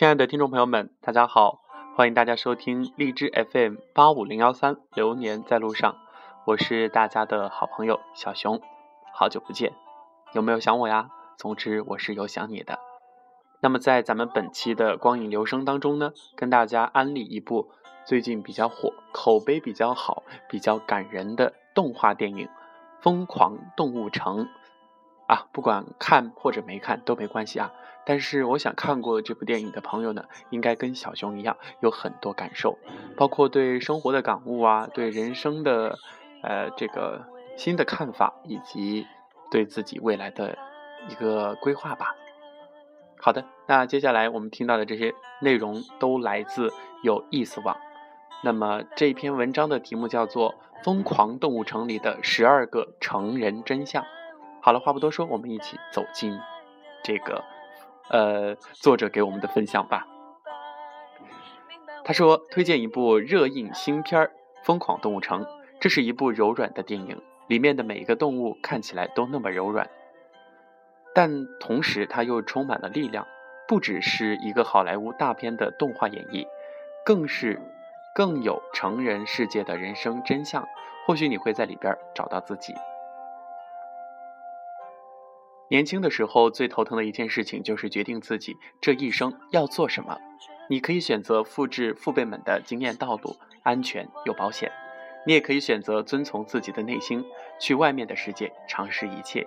亲爱的听众朋友们，大家好，欢迎大家收听荔枝 FM 八五零幺三，流年在路上，我是大家的好朋友小熊，好久不见，有没有想我呀？总之我是有想你的。那么在咱们本期的光影留声当中呢，跟大家安利一部最近比较火、口碑比较好、比较感人的动画电影《疯狂动物城》。啊，不管看或者没看都没关系啊。但是我想看过这部电影的朋友呢，应该跟小熊一样有很多感受，包括对生活的感悟啊，对人生的呃这个新的看法，以及对自己未来的一个规划吧。好的，那接下来我们听到的这些内容都来自有意思网。那么这篇文章的题目叫做《疯狂动物城里的十二个成人真相》。好了，话不多说，我们一起走进这个，呃，作者给我们的分享吧。他说，推荐一部热映新片儿《疯狂动物城》，这是一部柔软的电影，里面的每一个动物看起来都那么柔软，但同时它又充满了力量，不只是一个好莱坞大片的动画演绎，更是更有成人世界的人生真相。或许你会在里边找到自己。年轻的时候最头疼的一件事情就是决定自己这一生要做什么。你可以选择复制父辈们的经验道路，安全又保险；你也可以选择遵从自己的内心，去外面的世界尝试一切。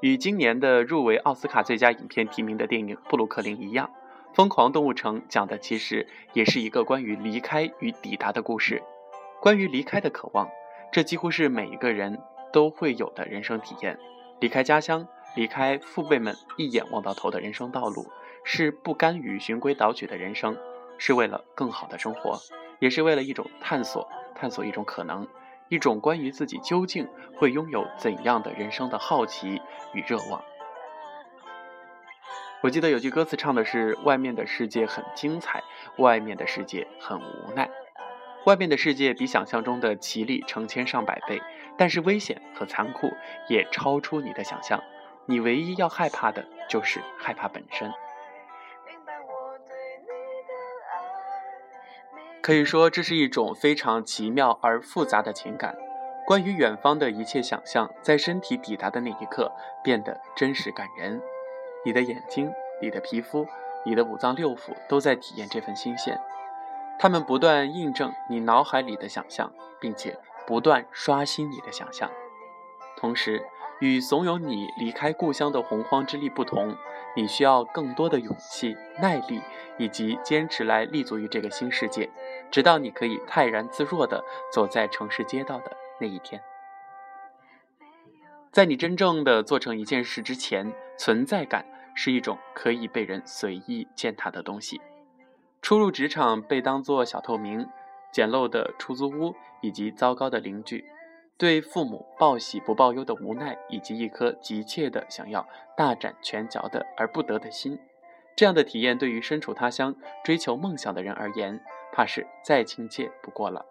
与今年的入围奥斯卡最佳影片提名的电影《布鲁克林》一样，《疯狂动物城》讲的其实也是一个关于离开与抵达的故事。关于离开的渴望，这几乎是每一个人都会有的人生体验：离开家乡。离开父辈们一眼望到头的人生道路，是不甘于循规蹈矩的人生，是为了更好的生活，也是为了一种探索，探索一种可能，一种关于自己究竟会拥有怎样的人生的好奇与热望。我记得有句歌词唱的是：“外面的世界很精彩，外面的世界很无奈，外面的世界比想象中的绮丽成千上百倍，但是危险和残酷也超出你的想象。”你唯一要害怕的就是害怕本身。可以说，这是一种非常奇妙而复杂的情感。关于远方的一切想象，在身体抵达的那一刻变得真实感人。你的眼睛、你的皮肤、你的五脏六腑都在体验这份新鲜，他们不断印证你脑海里的想象，并且不断刷新你的想象，同时。与怂恿你离开故乡的洪荒之力不同，你需要更多的勇气、耐力以及坚持来立足于这个新世界，直到你可以泰然自若地走在城市街道的那一天。在你真正的做成一件事之前，存在感是一种可以被人随意践踏的东西。初入职场被当作小透明、简陋的出租屋以及糟糕的邻居。对父母报喜不报忧的无奈，以及一颗急切的想要大展拳脚的而不得的心，这样的体验对于身处他乡追求梦想的人而言，怕是再亲切不过了。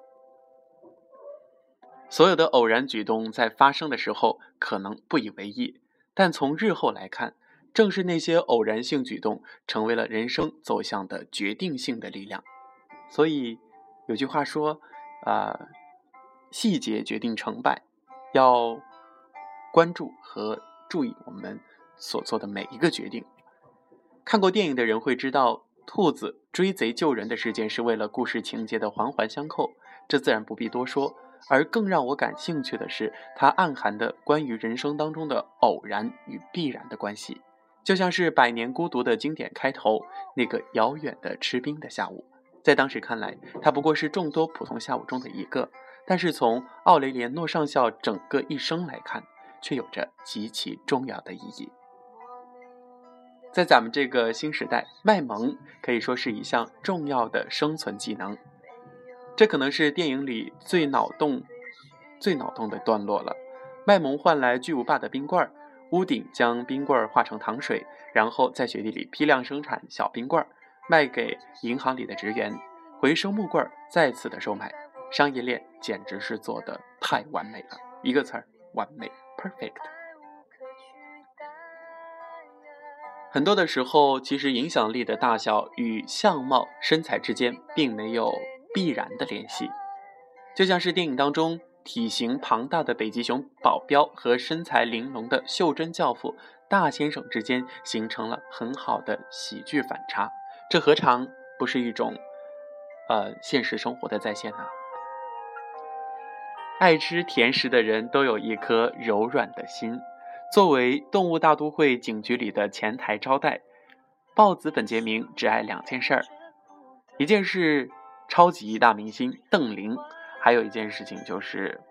所有的偶然举动在发生的时候可能不以为意，但从日后来看，正是那些偶然性举动成为了人生走向的决定性的力量。所以有句话说，啊。细节决定成败，要关注和注意我们所做的每一个决定。看过电影的人会知道，兔子追贼救人的事件是为了故事情节的环环相扣，这自然不必多说。而更让我感兴趣的是，它暗含的关于人生当中的偶然与必然的关系，就像是《百年孤独》的经典开头那个遥远的吃冰的下午，在当时看来，它不过是众多普通下午中的一个。但是从奥雷连诺上校整个一生来看，却有着极其重要的意义。在咱们这个新时代，卖萌可以说是一项重要的生存技能。这可能是电影里最脑洞、最脑洞的段落了。卖萌换来巨无霸的冰棍儿，屋顶将冰棍儿化成糖水，然后在雪地里批量生产小冰棍儿，卖给银行里的职员，回收木棍儿，再次的售卖。商业链简直是做的太完美了，一个词儿，完美，perfect。很多的时候，其实影响力的大小与相貌、身材之间并没有必然的联系。就像是电影当中体型庞大的北极熊保镖和身材玲珑的袖珍教父大先生之间形成了很好的喜剧反差，这何尝不是一种，呃，现实生活的再现呢？爱吃甜食的人都有一颗柔软的心。作为动物大都会警局里的前台招待，豹子本杰明只爱两件事儿，一件是超级大明星邓玲，还有一件事情就是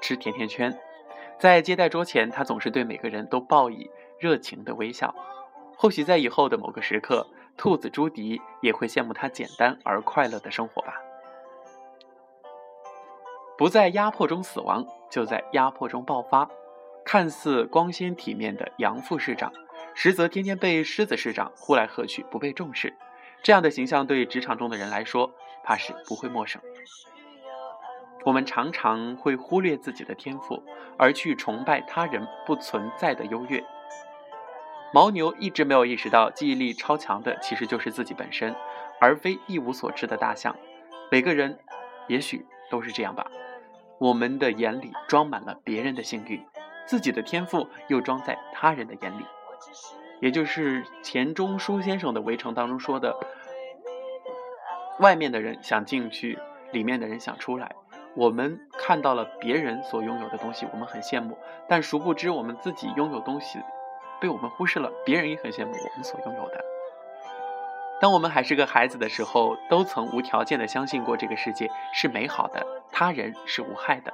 吃甜甜圈。在接待桌前，他总是对每个人都报以热情的微笑。或许在以后的某个时刻，兔子朱迪也会羡慕他简单而快乐的生活吧。不在压迫中死亡，就在压迫中爆发。看似光鲜体面的杨副市长，实则天天被狮子市长呼来喝去，不被重视。这样的形象对职场中的人来说，怕是不会陌生。我们常常会忽略自己的天赋，而去崇拜他人不存在的优越。牦牛一直没有意识到，记忆力超强的其实就是自己本身，而非一无所知的大象。每个人，也许都是这样吧。我们的眼里装满了别人的幸运，自己的天赋又装在他人的眼里，也就是钱钟书先生的《围城》当中说的：“外面的人想进去，里面的人想出来。”我们看到了别人所拥有的东西，我们很羡慕，但殊不知我们自己拥有东西被我们忽视了，别人也很羡慕我们所拥有的。当我们还是个孩子的时候，都曾无条件的相信过这个世界是美好的，他人是无害的。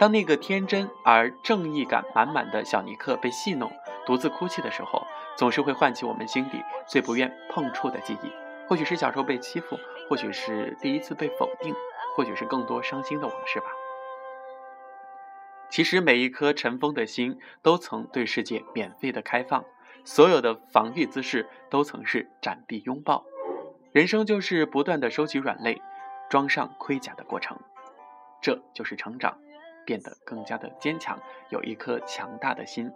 当那个天真而正义感满满的小尼克被戏弄、独自哭泣的时候，总是会唤起我们心底最不愿碰触的记忆。或许是小时候被欺负，或许是第一次被否定，或许是更多伤心的往事吧。其实每一颗尘封的心，都曾对世界免费的开放。所有的防御姿势都曾是展臂拥抱，人生就是不断的收起软肋，装上盔甲的过程，这就是成长，变得更加的坚强，有一颗强大的心。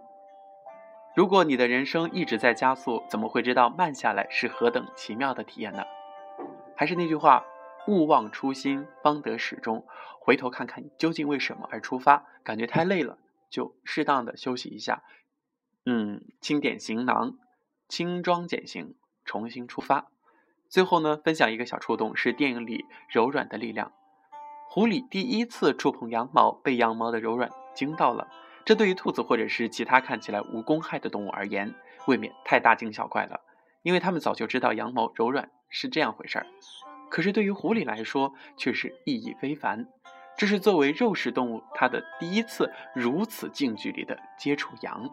如果你的人生一直在加速，怎么会知道慢下来是何等奇妙的体验呢？还是那句话，勿忘初心，方得始终。回头看看究竟为什么而出发，感觉太累了，就适当的休息一下。嗯，清点行囊，轻装简行，重新出发。最后呢，分享一个小触动，是电影里柔软的力量。狐狸第一次触碰羊毛，被羊毛的柔软惊到了。这对于兔子或者是其他看起来无公害的动物而言，未免太大惊小怪了，因为他们早就知道羊毛柔软是这样回事儿。可是对于狐狸来说，却是意义非凡。这是作为肉食动物，它的第一次如此近距离的接触羊。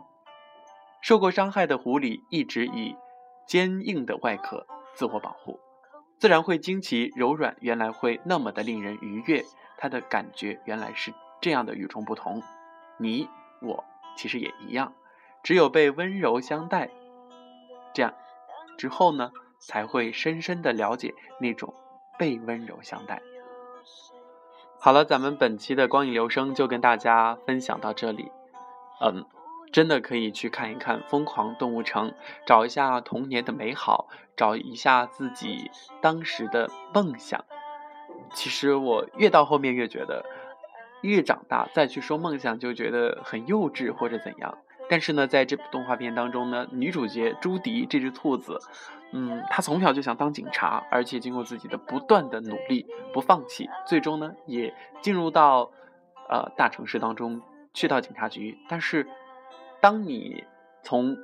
受过伤害的狐狸一直以坚硬的外壳自我保护，自然会惊奇柔软原来会那么的令人愉悦，它的感觉原来是这样的与众不同。你我其实也一样，只有被温柔相待，这样之后呢，才会深深的了解那种被温柔相待。好了，咱们本期的光影留声就跟大家分享到这里，嗯。真的可以去看一看《疯狂动物城》，找一下童年的美好，找一下自己当时的梦想。其实我越到后面越觉得，越长大再去说梦想就觉得很幼稚或者怎样。但是呢，在这部动画片当中呢，女主角朱迪这只兔子，嗯，她从小就想当警察，而且经过自己的不断的努力，不放弃，最终呢也进入到呃大城市当中，去到警察局，但是。当你从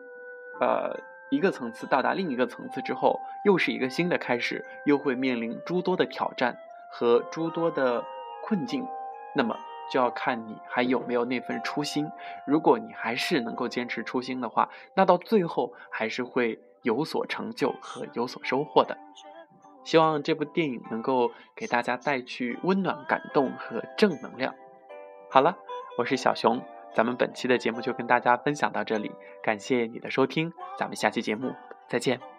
呃一个层次到达另一个层次之后，又是一个新的开始，又会面临诸多的挑战和诸多的困境，那么就要看你还有没有那份初心。如果你还是能够坚持初心的话，那到最后还是会有所成就和有所收获的。希望这部电影能够给大家带去温暖、感动和正能量。好了，我是小熊。咱们本期的节目就跟大家分享到这里，感谢你的收听，咱们下期节目再见。